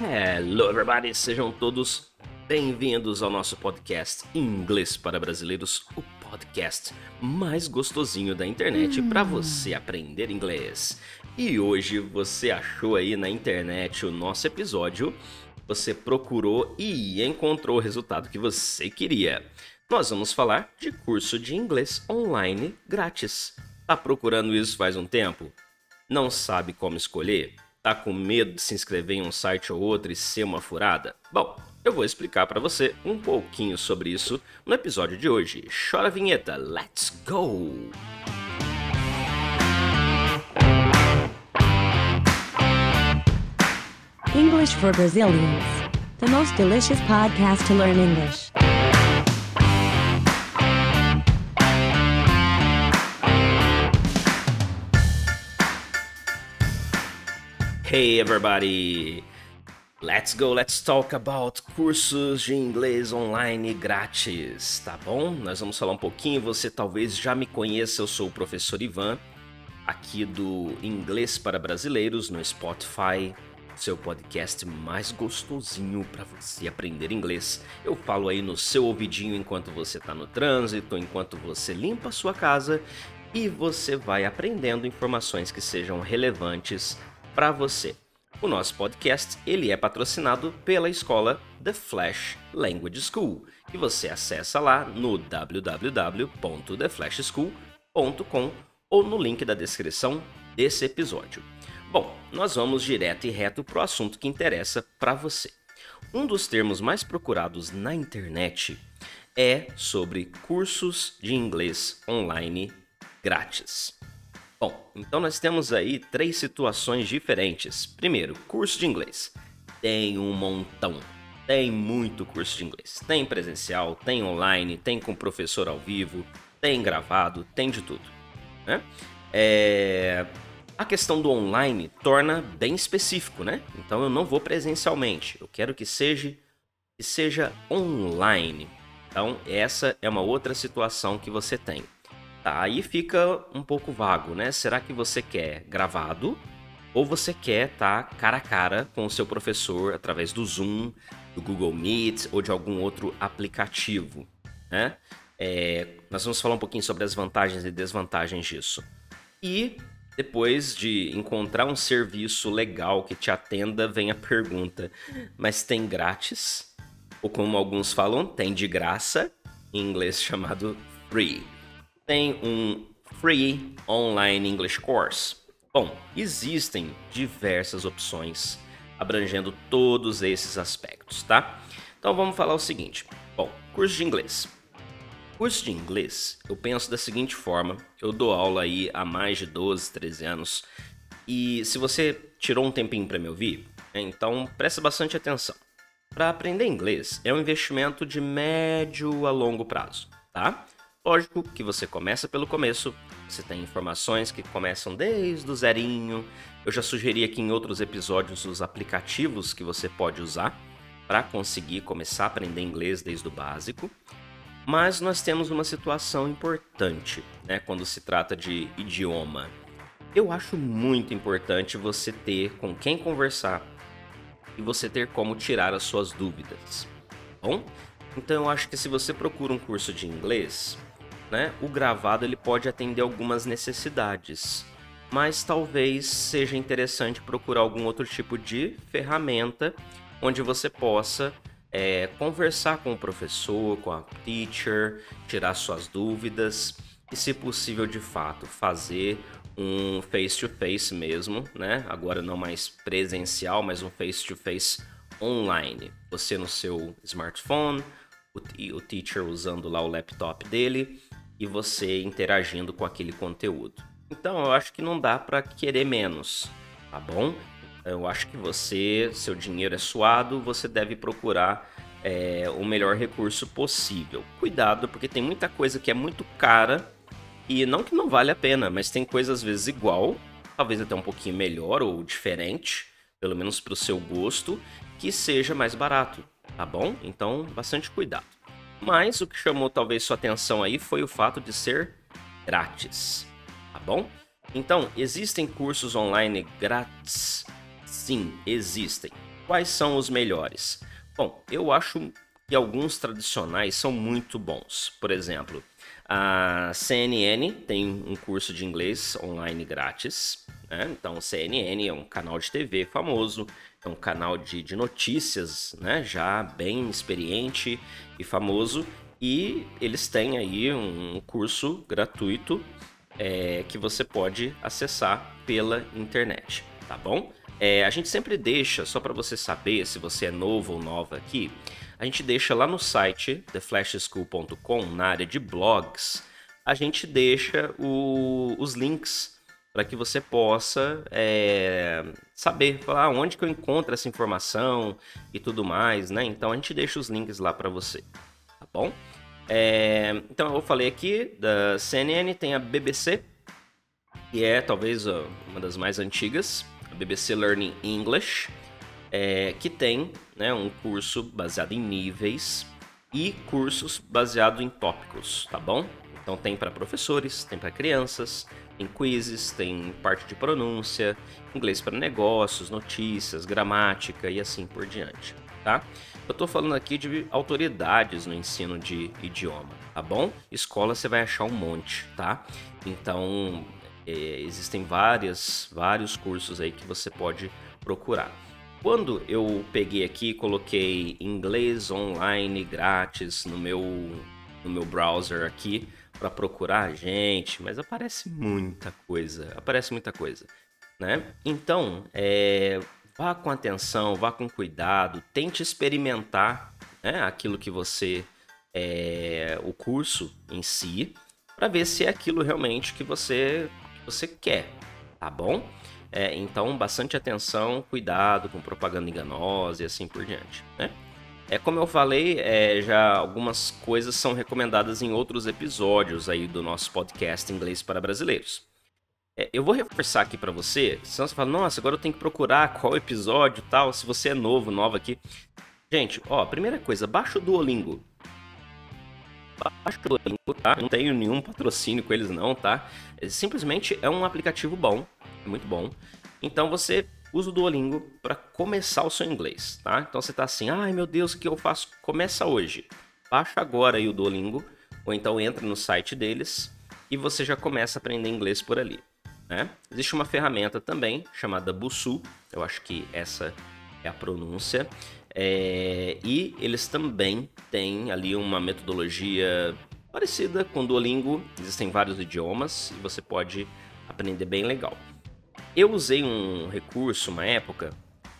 Hello, everybody! Sejam todos bem-vindos ao nosso podcast Inglês para Brasileiros, o podcast mais gostosinho da internet para você aprender inglês. E hoje você achou aí na internet o nosso episódio, você procurou e encontrou o resultado que você queria. Nós vamos falar de curso de inglês online grátis. Tá procurando isso faz um tempo? Não sabe como escolher? Tá com medo de se inscrever em um site ou outro e ser uma furada? Bom, eu vou explicar para você um pouquinho sobre isso no episódio de hoje. Chora a vinheta, let's go! English for Brazilians. The most delicious podcast to learn English. Hey everybody! Let's go, let's talk about cursos de inglês online grátis, tá bom? Nós vamos falar um pouquinho, você talvez já me conheça, eu sou o professor Ivan, aqui do Inglês para Brasileiros no Spotify, seu podcast mais gostosinho para você aprender inglês. Eu falo aí no seu ouvidinho enquanto você está no trânsito, enquanto você limpa a sua casa e você vai aprendendo informações que sejam relevantes para você. O nosso podcast ele é patrocinado pela escola The Flash Language School, que você acessa lá no www.theflashschool.com ou no link da descrição desse episódio. Bom, nós vamos direto e reto para o assunto que interessa para você. Um dos termos mais procurados na internet é sobre cursos de inglês online grátis. Bom, então nós temos aí três situações diferentes. Primeiro, curso de inglês. Tem um montão. Tem muito curso de inglês. Tem presencial, tem online, tem com professor ao vivo, tem gravado, tem de tudo. Né? É... A questão do online torna bem específico, né? Então eu não vou presencialmente. Eu quero que seja, que seja online. Então essa é uma outra situação que você tem. Tá, aí fica um pouco vago, né? Será que você quer gravado ou você quer estar tá cara a cara com o seu professor através do Zoom, do Google Meet ou de algum outro aplicativo, né? É, nós vamos falar um pouquinho sobre as vantagens e desvantagens disso. E depois de encontrar um serviço legal que te atenda, vem a pergunta: mas tem grátis? Ou como alguns falam, tem de graça, em inglês chamado free tem um Free Online English Course? Bom, existem diversas opções abrangendo todos esses aspectos, tá? Então vamos falar o seguinte. Bom, curso de inglês. Curso de inglês, eu penso da seguinte forma: eu dou aula aí há mais de 12, 13 anos. E se você tirou um tempinho para me ouvir, então preste bastante atenção. Para aprender inglês é um investimento de médio a longo prazo, tá? Lógico que você começa pelo começo, você tem informações que começam desde o zerinho. Eu já sugeri aqui em outros episódios os aplicativos que você pode usar para conseguir começar a aprender inglês desde o básico. Mas nós temos uma situação importante, né, quando se trata de idioma. Eu acho muito importante você ter com quem conversar e você ter como tirar as suas dúvidas. Bom, então eu acho que se você procura um curso de inglês, né, o gravado ele pode atender algumas necessidades, mas talvez seja interessante procurar algum outro tipo de ferramenta onde você possa é, conversar com o professor, com a teacher, tirar suas dúvidas e, se possível, de fato, fazer um face-to-face -face mesmo, né? Agora não mais presencial, mas um face-to-face -face online. Você no seu smartphone, o, o teacher usando lá o laptop dele e você interagindo com aquele conteúdo. Então eu acho que não dá para querer menos, tá bom? Eu acho que você, seu dinheiro é suado, você deve procurar é, o melhor recurso possível. Cuidado, porque tem muita coisa que é muito cara e não que não vale a pena, mas tem coisa às vezes igual, talvez até um pouquinho melhor ou diferente, pelo menos para o seu gosto, que seja mais barato, tá bom? Então, bastante cuidado. Mas o que chamou talvez sua atenção aí foi o fato de ser grátis, tá bom? Então, existem cursos online grátis? Sim, existem. Quais são os melhores? Bom, eu acho que alguns tradicionais são muito bons. Por exemplo, a CNN tem um curso de inglês online grátis. Né? Então, CNN é um canal de TV famoso, é um canal de, de notícias, né? já bem experiente e famoso. E eles têm aí um curso gratuito é, que você pode acessar pela internet, tá bom? É, a gente sempre deixa, só para você saber se você é novo ou nova aqui, a gente deixa lá no site theflashschool.com, na área de blogs, a gente deixa o, os links para que você possa é, saber falar onde que eu encontro essa informação e tudo mais, né? Então a gente deixa os links lá para você, tá bom? É, então eu falei aqui da CNN, tem a BBC, que é talvez uma das mais antigas, a BBC Learning English, é, que tem né, um curso baseado em níveis e cursos baseados em tópicos, tá bom? Então tem para professores, tem para crianças, tem quizzes, tem parte de pronúncia, inglês para negócios, notícias, gramática e assim por diante, tá? Eu estou falando aqui de autoridades no ensino de idioma, tá bom? Escola você vai achar um monte, tá? Então, é, existem várias, vários cursos aí que você pode procurar. Quando eu peguei aqui coloquei inglês online grátis no meu, no meu browser aqui para procurar, gente, mas aparece muita coisa, aparece muita coisa, né? Então, é, vá com atenção, vá com cuidado, tente experimentar né, aquilo que você. É, o curso em si, para ver se é aquilo realmente que você, você quer, tá bom? É, então, bastante atenção, cuidado com propaganda enganosa e assim por diante, né? É como eu falei, é, já algumas coisas são recomendadas em outros episódios aí do nosso podcast Inglês para Brasileiros. É, eu vou reforçar aqui para você, senão você fala, nossa, agora eu tenho que procurar qual episódio tal, se você é novo, nova aqui. Gente, ó, primeira coisa, baixa o Duolingo. Baixa o Duolingo, tá? Não tenho nenhum patrocínio com eles não, tá? É, simplesmente é um aplicativo bom, muito bom. Então você usa o Duolingo para começar o seu inglês, tá? Então você tá assim, ai meu Deus, o que eu faço? Começa hoje. Baixa agora aí o Duolingo, ou então entra no site deles e você já começa a aprender inglês por ali. Né? Existe uma ferramenta também chamada Busu, eu acho que essa é a pronúncia, é... e eles também têm ali uma metodologia parecida com o Duolingo, existem vários idiomas e você pode aprender bem legal. Eu usei um recurso uma época,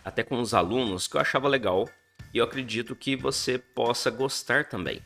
até com os alunos, que eu achava legal e eu acredito que você possa gostar também.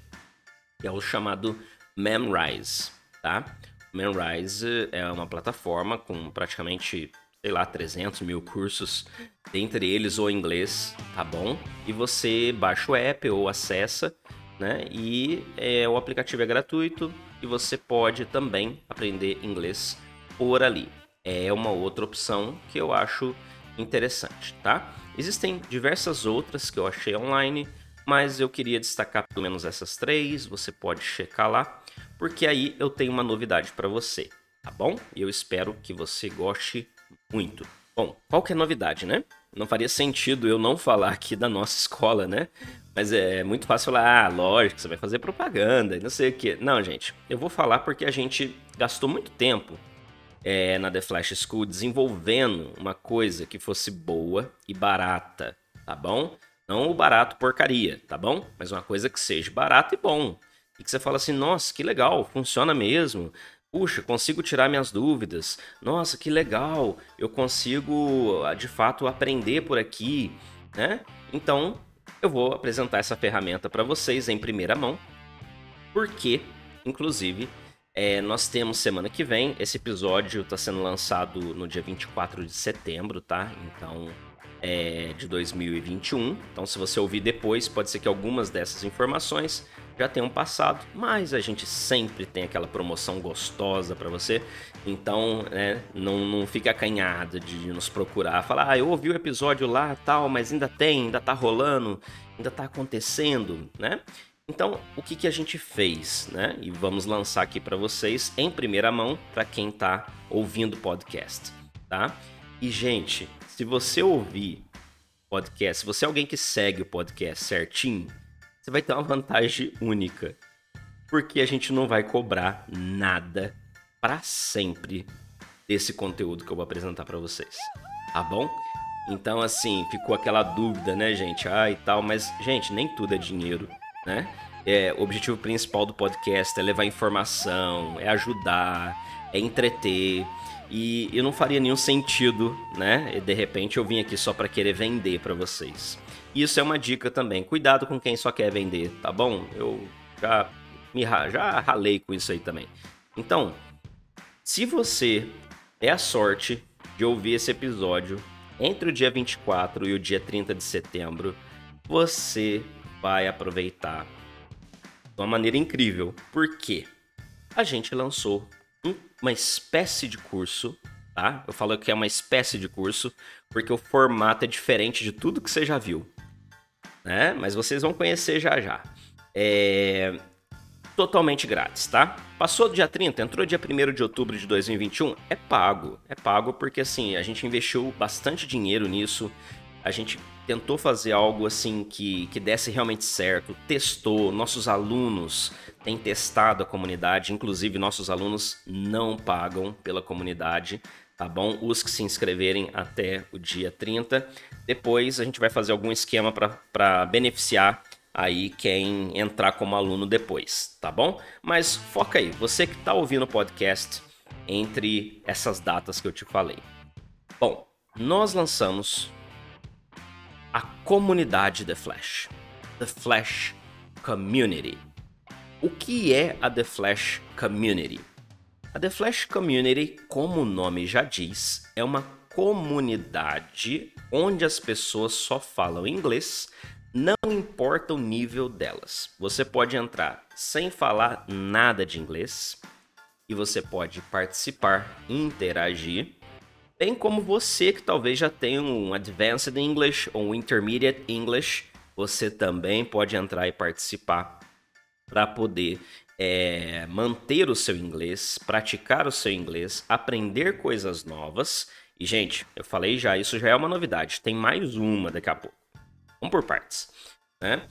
É o chamado Memrise, tá? Memrise é uma plataforma com praticamente, sei lá, 300 mil cursos, dentre eles o inglês, tá bom? E você baixa o app ou acessa, né? E é, o aplicativo é gratuito e você pode também aprender inglês por ali. É uma outra opção que eu acho interessante, tá? Existem diversas outras que eu achei online, mas eu queria destacar pelo menos essas três, você pode checar lá porque aí eu tenho uma novidade para você, tá bom? E eu espero que você goste muito. Bom, qual que é a novidade, né? Não faria sentido eu não falar aqui da nossa escola, né? Mas é muito fácil falar, ah, lógico, você vai fazer propaganda e não sei o que. Não, gente, eu vou falar porque a gente gastou muito tempo é, na The Flash School desenvolvendo uma coisa que fosse boa e barata, tá bom? Não o barato porcaria, tá bom? Mas uma coisa que seja barata e bom e que você fala assim: nossa, que legal, funciona mesmo. Puxa, consigo tirar minhas dúvidas. Nossa, que legal, eu consigo ah, de fato aprender por aqui, né? Então, eu vou apresentar essa ferramenta para vocês em primeira mão, porque, inclusive, é, nós temos semana que vem, esse episódio está sendo lançado no dia 24 de setembro, tá? Então, é de 2021. Então, se você ouvir depois, pode ser que algumas dessas informações já tenham passado, mas a gente sempre tem aquela promoção gostosa para você. Então, né, não, não fica acanhado de nos procurar, falar, ah, eu ouvi o episódio lá, tal, mas ainda tem, ainda tá rolando, ainda tá acontecendo, né? Então, o que, que a gente fez, né? E vamos lançar aqui para vocês em primeira mão para quem tá ouvindo o podcast, tá? E gente, se você ouvir podcast, se você é alguém que segue o podcast certinho, você vai ter uma vantagem única. Porque a gente não vai cobrar nada para sempre desse conteúdo que eu vou apresentar para vocês. Tá bom? Então, assim, ficou aquela dúvida, né, gente? Ah, e tal, mas, gente, nem tudo é dinheiro, né? É, o objetivo principal do podcast é levar informação, é ajudar, é entreter. E eu não faria nenhum sentido, né? E de repente eu vim aqui só para querer vender para vocês. Isso é uma dica também. Cuidado com quem só quer vender, tá bom? Eu já me já ralei com isso aí também. Então, se você é a sorte de ouvir esse episódio entre o dia 24 e o dia 30 de setembro, você vai aproveitar de uma maneira incrível. Por quê? A gente lançou uma espécie de curso, tá? Eu falo que é uma espécie de curso porque o formato é diferente de tudo que você já viu, né? Mas vocês vão conhecer já já. É totalmente grátis, tá? Passou do dia 30, entrou dia 1 de outubro de 2021, é pago. É pago porque assim, a gente investiu bastante dinheiro nisso. A gente tentou fazer algo assim que, que desse realmente certo, testou, nossos alunos têm testado a comunidade, inclusive nossos alunos não pagam pela comunidade, tá bom? Os que se inscreverem até o dia 30. Depois a gente vai fazer algum esquema para beneficiar aí quem entrar como aluno depois, tá bom? Mas foca aí, você que está ouvindo o podcast entre essas datas que eu te falei. Bom, nós lançamos a comunidade The Flash, The Flash Community. O que é a The Flash Community? A The Flash Community, como o nome já diz, é uma comunidade onde as pessoas só falam inglês não importa o nível delas. Você pode entrar sem falar nada de inglês e você pode participar, interagir, bem como você que talvez já tenha um Advanced English ou um Intermediate English, você também pode entrar e participar para poder é, manter o seu inglês, praticar o seu inglês, aprender coisas novas. E, gente, eu falei já, isso já é uma novidade. Tem mais uma daqui a pouco. Vamos por partes. Né?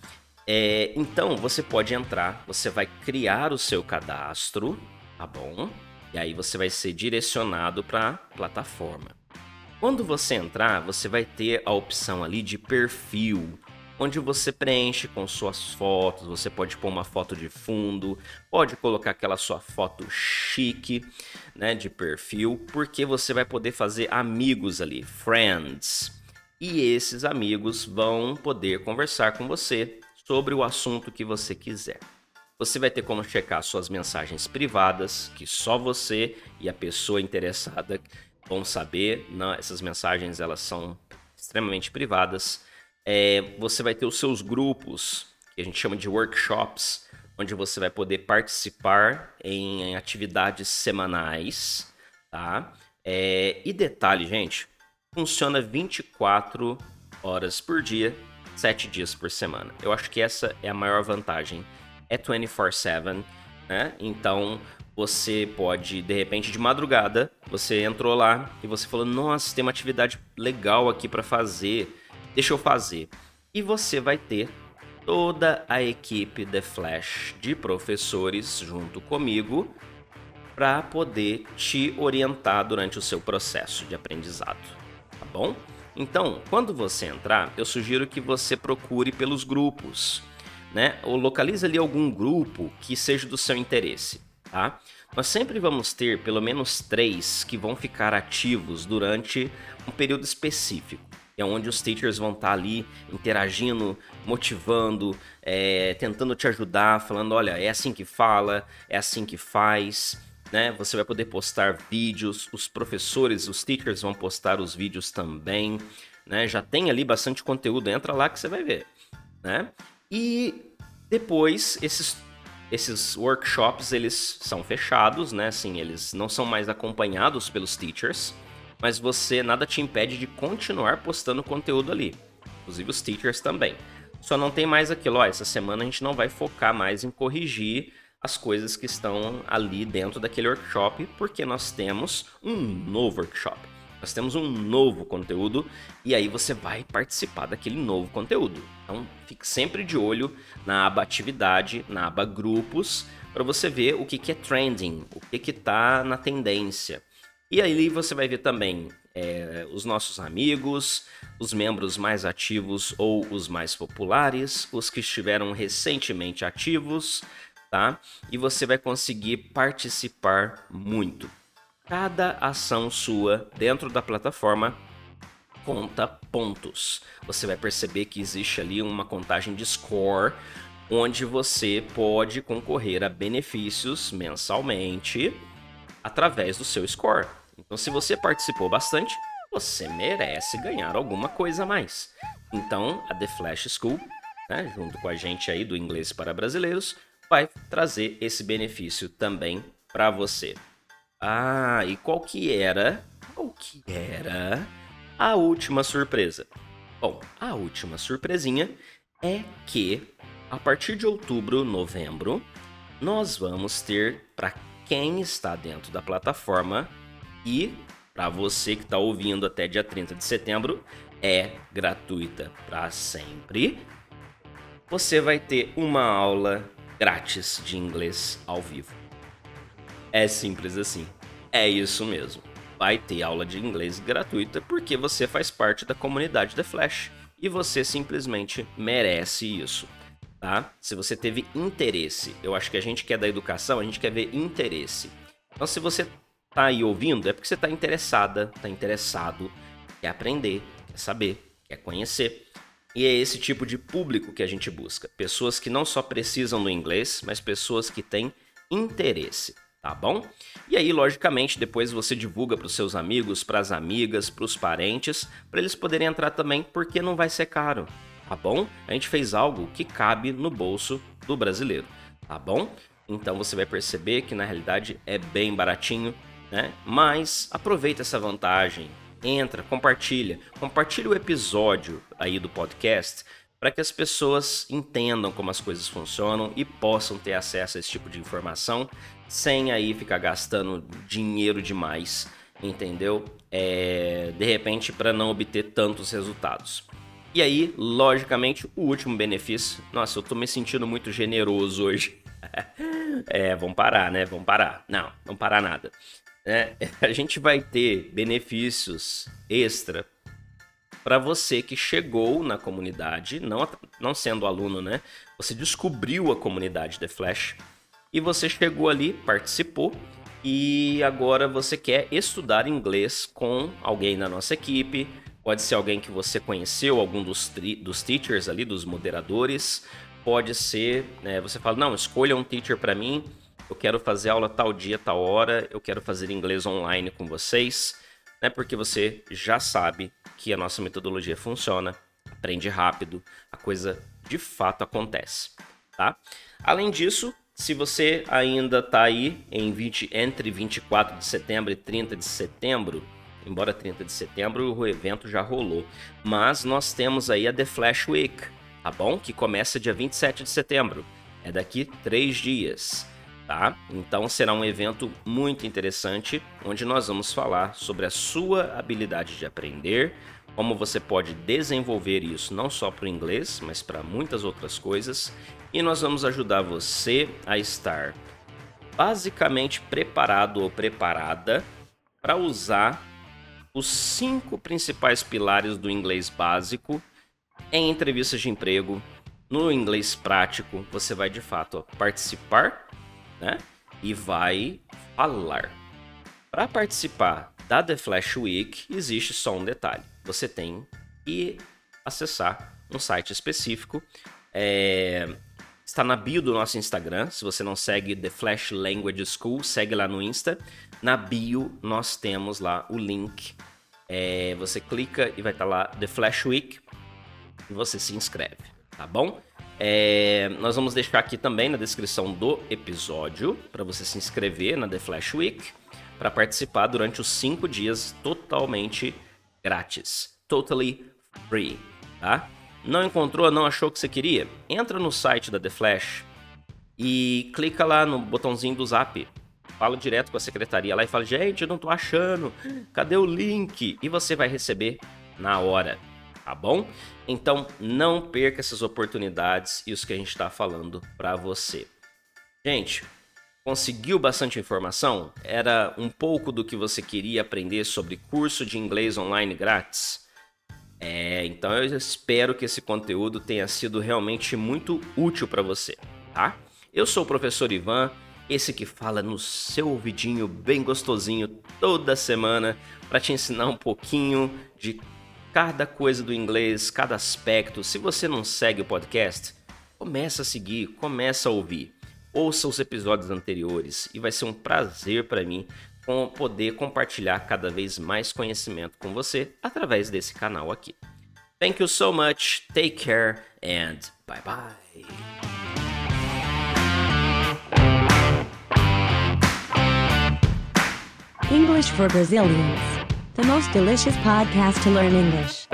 É, então você pode entrar, você vai criar o seu cadastro, tá bom? E aí você vai ser direcionado para a plataforma. Quando você entrar, você vai ter a opção ali de perfil, onde você preenche com suas fotos. Você pode pôr uma foto de fundo, pode colocar aquela sua foto chique, né, de perfil, porque você vai poder fazer amigos ali, friends e esses amigos vão poder conversar com você sobre o assunto que você quiser. Você vai ter como checar suas mensagens privadas, que só você e a pessoa interessada vão saber. Não, essas mensagens elas são extremamente privadas. É, você vai ter os seus grupos, que a gente chama de workshops, onde você vai poder participar em atividades semanais, tá? É, e detalhe, gente, funciona 24 horas por dia, 7 dias por semana. Eu acho que essa é a maior vantagem. É 24/7, né? Então você pode, de repente, de madrugada, você entrou lá e você falou: "Nossa, tem uma atividade legal aqui para fazer. Deixa eu fazer". E você vai ter toda a equipe The Flash de professores junto comigo para poder te orientar durante o seu processo de aprendizado bom? Então, quando você entrar, eu sugiro que você procure pelos grupos, né? Ou localize ali algum grupo que seja do seu interesse, tá? Nós sempre vamos ter pelo menos três que vão ficar ativos durante um período específico. É onde os teachers vão estar ali interagindo, motivando, é, tentando te ajudar, falando: olha, é assim que fala, é assim que faz né? Você vai poder postar vídeos, os professores, os teachers vão postar os vídeos também, né? Já tem ali bastante conteúdo, entra lá que você vai ver, né? E depois esses esses workshops eles são fechados, né? Assim, eles não são mais acompanhados pelos teachers, mas você nada te impede de continuar postando conteúdo ali. Inclusive os teachers também. Só não tem mais aquilo, ó, essa semana a gente não vai focar mais em corrigir as coisas que estão ali dentro daquele workshop, porque nós temos um novo workshop. Nós temos um novo conteúdo e aí você vai participar daquele novo conteúdo. Então, fique sempre de olho na aba atividade, na aba grupos, para você ver o que, que é trending, o que que tá na tendência. E aí você vai ver também é, os nossos amigos, os membros mais ativos ou os mais populares, os que estiveram recentemente ativos, tá? E você vai conseguir participar muito. Cada ação sua dentro da plataforma conta pontos. Você vai perceber que existe ali uma contagem de score onde você pode concorrer a benefícios mensalmente através do seu score. Então, se você participou bastante, você merece ganhar alguma coisa a mais. Então, a The Flash School, né, junto com a gente aí do Inglês para Brasileiros, vai trazer esse benefício também para você. Ah, e qual que era? Qual que era a última surpresa? Bom, a última surpresinha é que a partir de outubro, novembro, nós vamos ter para quem está dentro da plataforma e para você que está ouvindo até dia 30 de setembro, é gratuita para sempre. Você vai ter uma aula grátis de inglês ao vivo. É simples assim. É isso mesmo. Vai ter aula de inglês gratuita porque você faz parte da comunidade The Flash e você simplesmente merece isso tá? Se você teve interesse. Eu acho que a gente quer da educação, a gente quer ver interesse. Então, se você tá aí ouvindo, é porque você tá interessada, tá interessado, quer aprender, quer saber, quer conhecer. E é esse tipo de público que a gente busca. Pessoas que não só precisam do inglês, mas pessoas que têm interesse, tá bom? E aí, logicamente, depois você divulga para os seus amigos, para as amigas, para os parentes, para eles poderem entrar também, porque não vai ser caro tá bom? A gente fez algo que cabe no bolso do brasileiro, tá bom? Então você vai perceber que na realidade é bem baratinho, né? Mas aproveita essa vantagem, entra, compartilha, compartilha o episódio aí do podcast para que as pessoas entendam como as coisas funcionam e possam ter acesso a esse tipo de informação sem aí ficar gastando dinheiro demais, entendeu? É, de repente para não obter tantos resultados. E aí, logicamente, o último benefício. Nossa, eu tô me sentindo muito generoso hoje. é, vamos parar, né? Vamos parar. Não, não parar nada. É, a gente vai ter benefícios extra para você que chegou na comunidade, não, não sendo aluno, né? Você descobriu a comunidade The Flash e você chegou ali, participou e agora você quer estudar inglês com alguém na nossa equipe Pode ser alguém que você conheceu, algum dos, dos teachers ali, dos moderadores. Pode ser, né, você fala, não, escolha um teacher para mim. Eu quero fazer aula tal dia, tal hora. Eu quero fazer inglês online com vocês, né? Porque você já sabe que a nossa metodologia funciona, aprende rápido, a coisa de fato acontece, tá? Além disso, se você ainda está aí em 20, entre 24 de setembro e 30 de setembro, embora 30 de setembro o evento já rolou. Mas nós temos aí a The Flash Week, tá bom? Que começa dia 27 de setembro. É daqui três dias, tá? Então será um evento muito interessante, onde nós vamos falar sobre a sua habilidade de aprender, como você pode desenvolver isso não só para o inglês, mas para muitas outras coisas. E nós vamos ajudar você a estar basicamente preparado ou preparada para usar os cinco principais pilares do inglês básico em entrevistas de emprego. No inglês prático, você vai de fato participar né? e vai falar. Para participar da The Flash Week, existe só um detalhe: você tem que acessar um site específico. É... Está na bio do nosso Instagram. Se você não segue The Flash Language School, segue lá no Insta. Na bio nós temos lá o link é, você clica e vai estar tá lá The Flash Week e você se inscreve, tá bom? É, nós vamos deixar aqui também na descrição do episódio para você se inscrever na The Flash Week para participar durante os cinco dias totalmente grátis, totally free, tá? Não encontrou, não achou o que você queria? Entra no site da The Flash e clica lá no botãozinho do Zap fala direto com a secretaria lá e fala: gente, eu não tô achando, cadê o link? E você vai receber na hora, tá bom? Então não perca essas oportunidades e os que a gente está falando para você. Gente, conseguiu bastante informação? Era um pouco do que você queria aprender sobre curso de inglês online grátis? É, então eu espero que esse conteúdo tenha sido realmente muito útil para você, tá? Eu sou o professor Ivan, esse que fala no seu ouvidinho bem gostosinho toda semana para te ensinar um pouquinho de cada coisa do inglês, cada aspecto. Se você não segue o podcast, começa a seguir, começa a ouvir. Ouça os episódios anteriores e vai ser um prazer para mim poder compartilhar cada vez mais conhecimento com você através desse canal aqui. Thank you so much, take care and bye bye. English for Brazilians. The most delicious podcast to learn English.